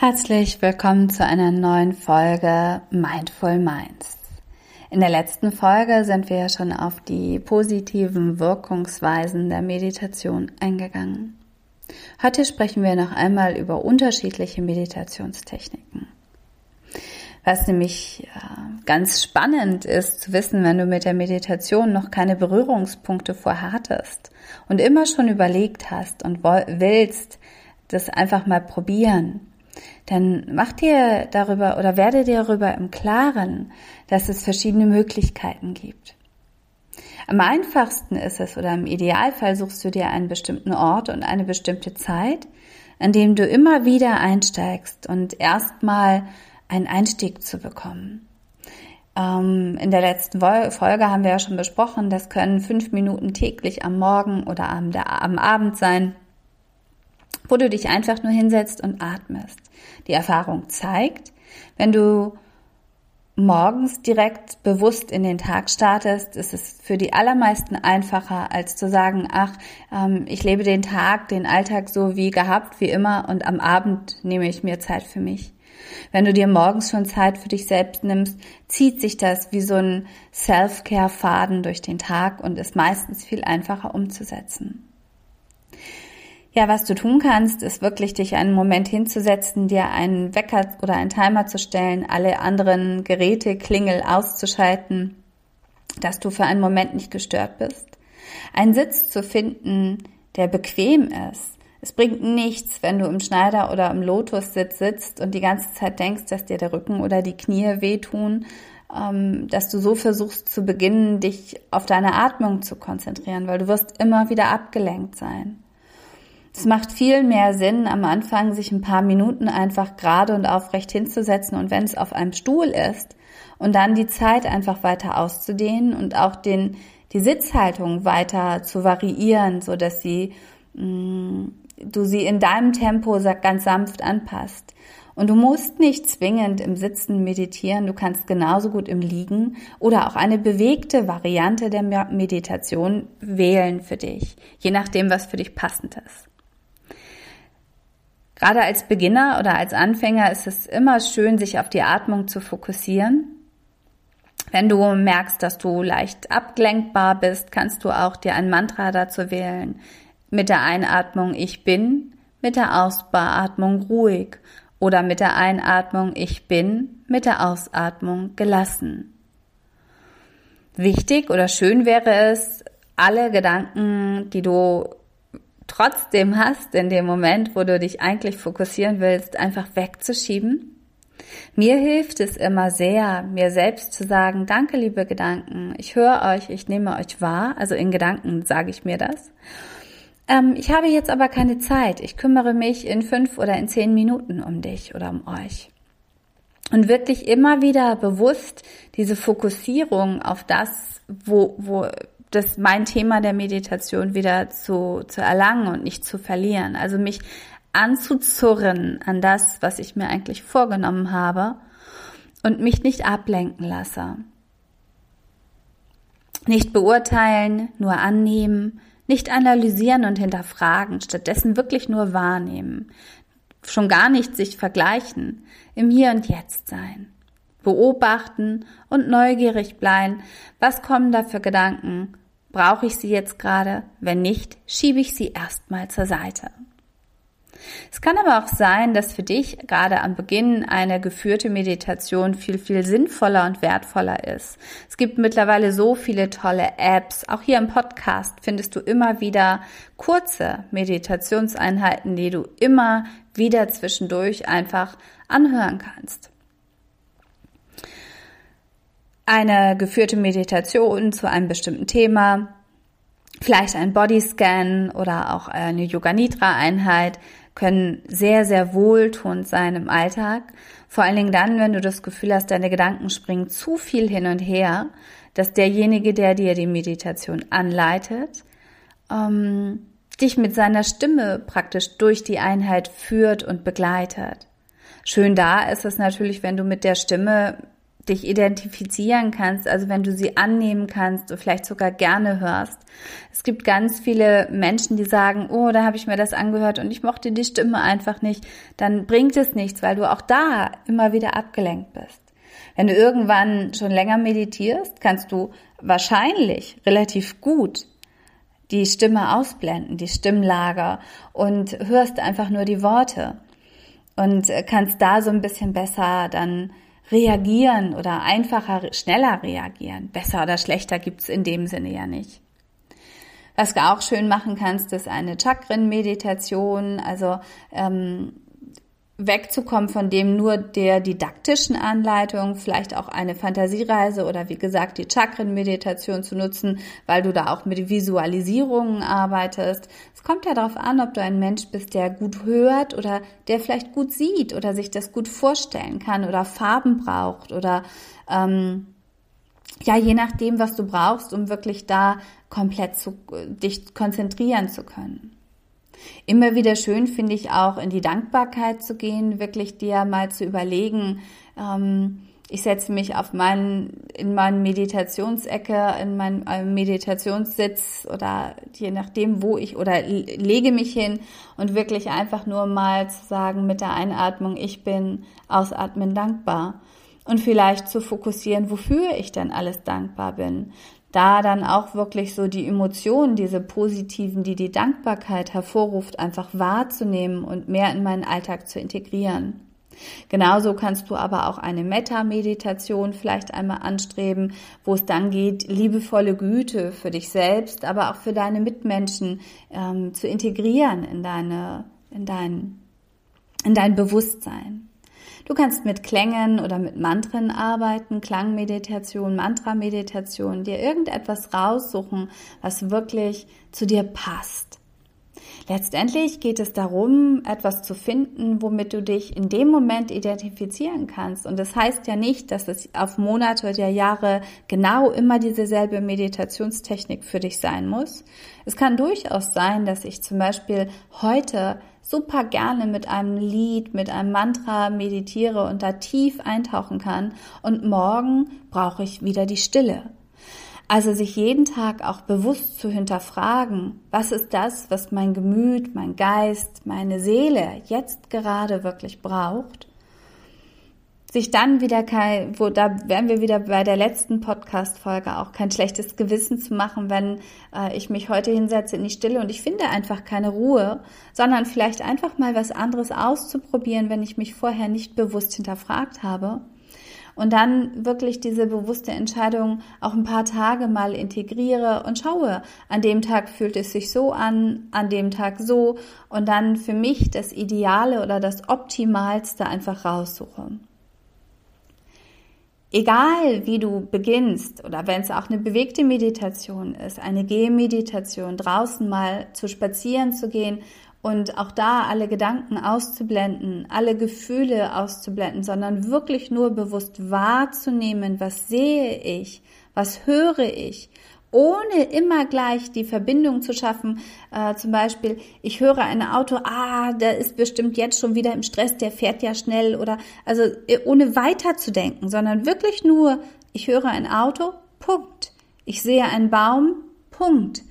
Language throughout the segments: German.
Herzlich willkommen zu einer neuen Folge Mindful Minds. In der letzten Folge sind wir ja schon auf die positiven Wirkungsweisen der Meditation eingegangen. Heute sprechen wir noch einmal über unterschiedliche Meditationstechniken. Was nämlich äh, ganz spannend ist zu wissen, wenn du mit der Meditation noch keine Berührungspunkte vorher hattest und immer schon überlegt hast und willst, das einfach mal probieren, dann mach dir darüber oder werde dir darüber im Klaren, dass es verschiedene Möglichkeiten gibt. Am einfachsten ist es oder im Idealfall suchst du dir einen bestimmten Ort und eine bestimmte Zeit, an dem du immer wieder einsteigst und erstmal einen Einstieg zu bekommen. Ähm, in der letzten Folge haben wir ja schon besprochen, das können fünf Minuten täglich am Morgen oder am, am Abend sein wo du dich einfach nur hinsetzt und atmest. Die Erfahrung zeigt, wenn du morgens direkt bewusst in den Tag startest, ist es für die allermeisten einfacher, als zu sagen, ach, ähm, ich lebe den Tag, den Alltag so wie gehabt, wie immer und am Abend nehme ich mir Zeit für mich. Wenn du dir morgens schon Zeit für dich selbst nimmst, zieht sich das wie so ein Self-Care-Faden durch den Tag und ist meistens viel einfacher umzusetzen. Ja, was du tun kannst, ist wirklich dich einen Moment hinzusetzen, dir einen Wecker oder einen Timer zu stellen, alle anderen Geräte, Klingel auszuschalten, dass du für einen Moment nicht gestört bist. Einen Sitz zu finden, der bequem ist. Es bringt nichts, wenn du im Schneider oder im Lotussitz sitzt und die ganze Zeit denkst, dass dir der Rücken oder die Knie wehtun, ähm, dass du so versuchst zu beginnen, dich auf deine Atmung zu konzentrieren, weil du wirst immer wieder abgelenkt sein. Es macht viel mehr Sinn, am Anfang sich ein paar Minuten einfach gerade und aufrecht hinzusetzen und wenn es auf einem Stuhl ist und dann die Zeit einfach weiter auszudehnen und auch den, die Sitzhaltung weiter zu variieren, so dass sie, mh, mm, du sie in deinem Tempo ganz sanft anpasst. Und du musst nicht zwingend im Sitzen meditieren, du kannst genauso gut im Liegen oder auch eine bewegte Variante der Meditation wählen für dich, je nachdem, was für dich passend ist. Gerade als Beginner oder als Anfänger ist es immer schön, sich auf die Atmung zu fokussieren. Wenn du merkst, dass du leicht abgelenkbar bist, kannst du auch dir ein Mantra dazu wählen. Mit der Einatmung Ich bin, mit der Ausatmung ruhig oder mit der Einatmung Ich bin, mit der Ausatmung gelassen. Wichtig oder schön wäre es, alle Gedanken, die du trotzdem hast in dem Moment, wo du dich eigentlich fokussieren willst, einfach wegzuschieben. Mir hilft es immer sehr, mir selbst zu sagen, danke liebe Gedanken, ich höre euch, ich nehme euch wahr, also in Gedanken sage ich mir das. Ähm, ich habe jetzt aber keine Zeit, ich kümmere mich in fünf oder in zehn Minuten um dich oder um euch. Und wirklich immer wieder bewusst diese Fokussierung auf das, wo, wo das mein Thema der Meditation wieder zu, zu erlangen und nicht zu verlieren. Also mich anzuzurren an das, was ich mir eigentlich vorgenommen habe und mich nicht ablenken lasse. Nicht beurteilen, nur annehmen, nicht analysieren und hinterfragen, stattdessen wirklich nur wahrnehmen. Schon gar nicht sich vergleichen, im Hier und Jetzt sein. Beobachten und neugierig bleiben, was kommen da für Gedanken Brauche ich sie jetzt gerade? Wenn nicht, schiebe ich sie erstmal zur Seite. Es kann aber auch sein, dass für dich gerade am Beginn eine geführte Meditation viel, viel sinnvoller und wertvoller ist. Es gibt mittlerweile so viele tolle Apps. Auch hier im Podcast findest du immer wieder kurze Meditationseinheiten, die du immer wieder zwischendurch einfach anhören kannst eine geführte Meditation zu einem bestimmten Thema, vielleicht ein Bodyscan oder auch eine Yoga Nidra Einheit können sehr, sehr wohltuend sein im Alltag. Vor allen Dingen dann, wenn du das Gefühl hast, deine Gedanken springen zu viel hin und her, dass derjenige, der dir die Meditation anleitet, ähm, dich mit seiner Stimme praktisch durch die Einheit führt und begleitet. Schön da ist es natürlich, wenn du mit der Stimme dich identifizieren kannst, also wenn du sie annehmen kannst und vielleicht sogar gerne hörst. Es gibt ganz viele Menschen, die sagen, oh, da habe ich mir das angehört und ich mochte die Stimme einfach nicht. Dann bringt es nichts, weil du auch da immer wieder abgelenkt bist. Wenn du irgendwann schon länger meditierst, kannst du wahrscheinlich relativ gut die Stimme ausblenden, die Stimmlager und hörst einfach nur die Worte und kannst da so ein bisschen besser dann reagieren oder einfacher, schneller reagieren. Besser oder schlechter gibt's in dem Sinne ja nicht. Was du auch schön machen kannst, ist eine Chakren-Meditation, also ähm, wegzukommen von dem nur der didaktischen Anleitung, vielleicht auch eine Fantasiereise oder wie gesagt die Chakrenmeditation zu nutzen, weil du da auch mit Visualisierungen arbeitest. Es kommt ja darauf an, ob du ein Mensch bist, der gut hört oder der vielleicht gut sieht oder sich das gut vorstellen kann oder Farben braucht oder ähm, ja, je nachdem, was du brauchst, um wirklich da komplett zu, dich konzentrieren zu können. Immer wieder schön finde ich auch in die Dankbarkeit zu gehen, wirklich dir mal zu überlegen, ähm, ich setze mich auf meinen, in meinen Meditationsecke, in meinen äh, Meditationssitz oder je nachdem, wo ich oder lege mich hin und wirklich einfach nur mal zu sagen mit der Einatmung, ich bin ausatmen dankbar. Und vielleicht zu fokussieren, wofür ich denn alles dankbar bin da dann auch wirklich so die Emotionen, diese positiven, die die Dankbarkeit hervorruft, einfach wahrzunehmen und mehr in meinen Alltag zu integrieren. Genauso kannst du aber auch eine Metta-Meditation vielleicht einmal anstreben, wo es dann geht, liebevolle Güte für dich selbst, aber auch für deine Mitmenschen ähm, zu integrieren in deine, in dein, in dein Bewusstsein. Du kannst mit Klängen oder mit Mantren arbeiten, Klangmeditation, Mantra-Meditation, dir irgendetwas raussuchen, was wirklich zu dir passt. Letztendlich geht es darum, etwas zu finden, womit du dich in dem Moment identifizieren kannst. Und das heißt ja nicht, dass es auf Monate oder Jahre genau immer dieselbe Meditationstechnik für dich sein muss. Es kann durchaus sein, dass ich zum Beispiel heute super gerne mit einem Lied, mit einem Mantra meditiere und da tief eintauchen kann und morgen brauche ich wieder die Stille. Also sich jeden Tag auch bewusst zu hinterfragen, was ist das, was mein Gemüt, mein Geist, meine Seele jetzt gerade wirklich braucht sich dann wieder kein, wo da wären wir wieder bei der letzten Podcast-Folge auch kein schlechtes Gewissen zu machen, wenn äh, ich mich heute hinsetze in die Stille und ich finde einfach keine Ruhe, sondern vielleicht einfach mal was anderes auszuprobieren, wenn ich mich vorher nicht bewusst hinterfragt habe. Und dann wirklich diese bewusste Entscheidung auch ein paar Tage mal integriere und schaue, an dem Tag fühlt es sich so an, an dem Tag so und dann für mich das Ideale oder das Optimalste einfach raussuche. Egal wie du beginnst oder wenn es auch eine bewegte Meditation ist, eine Gehmeditation, draußen mal zu spazieren zu gehen und auch da alle Gedanken auszublenden, alle Gefühle auszublenden, sondern wirklich nur bewusst wahrzunehmen, was sehe ich, was höre ich ohne immer gleich die Verbindung zu schaffen. Äh, zum Beispiel, ich höre ein Auto, ah, der ist bestimmt jetzt schon wieder im Stress, der fährt ja schnell oder also äh, ohne weiterzudenken, sondern wirklich nur, ich höre ein Auto, Punkt. Ich sehe einen Baum, Punkt.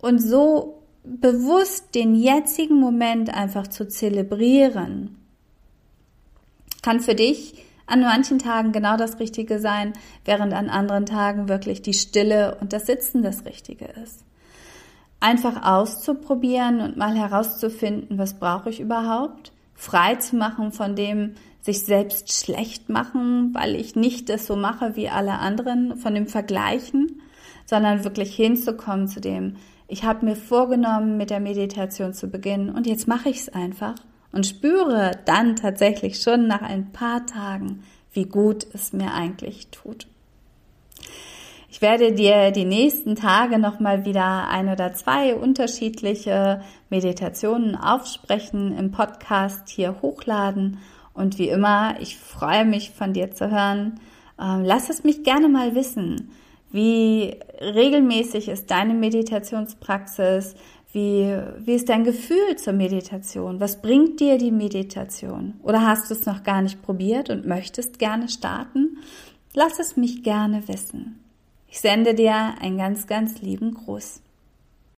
Und so bewusst den jetzigen Moment einfach zu zelebrieren, kann für dich an manchen Tagen genau das Richtige sein, während an anderen Tagen wirklich die Stille und das Sitzen das Richtige ist. Einfach auszuprobieren und mal herauszufinden, was brauche ich überhaupt, frei zu machen von dem sich selbst schlecht machen, weil ich nicht das so mache wie alle anderen, von dem Vergleichen, sondern wirklich hinzukommen zu dem, ich habe mir vorgenommen, mit der Meditation zu beginnen und jetzt mache ich es einfach und spüre dann tatsächlich schon nach ein paar Tagen, wie gut es mir eigentlich tut. Ich werde dir die nächsten Tage nochmal wieder ein oder zwei unterschiedliche Meditationen aufsprechen im Podcast hier hochladen. Und wie immer, ich freue mich von dir zu hören. Ähm, lass es mich gerne mal wissen. Wie regelmäßig ist deine Meditationspraxis? Wie, wie ist dein Gefühl zur Meditation? Was bringt dir die Meditation? Oder hast du es noch gar nicht probiert und möchtest gerne starten? Lass es mich gerne wissen. Ich sende dir einen ganz, ganz lieben Gruß.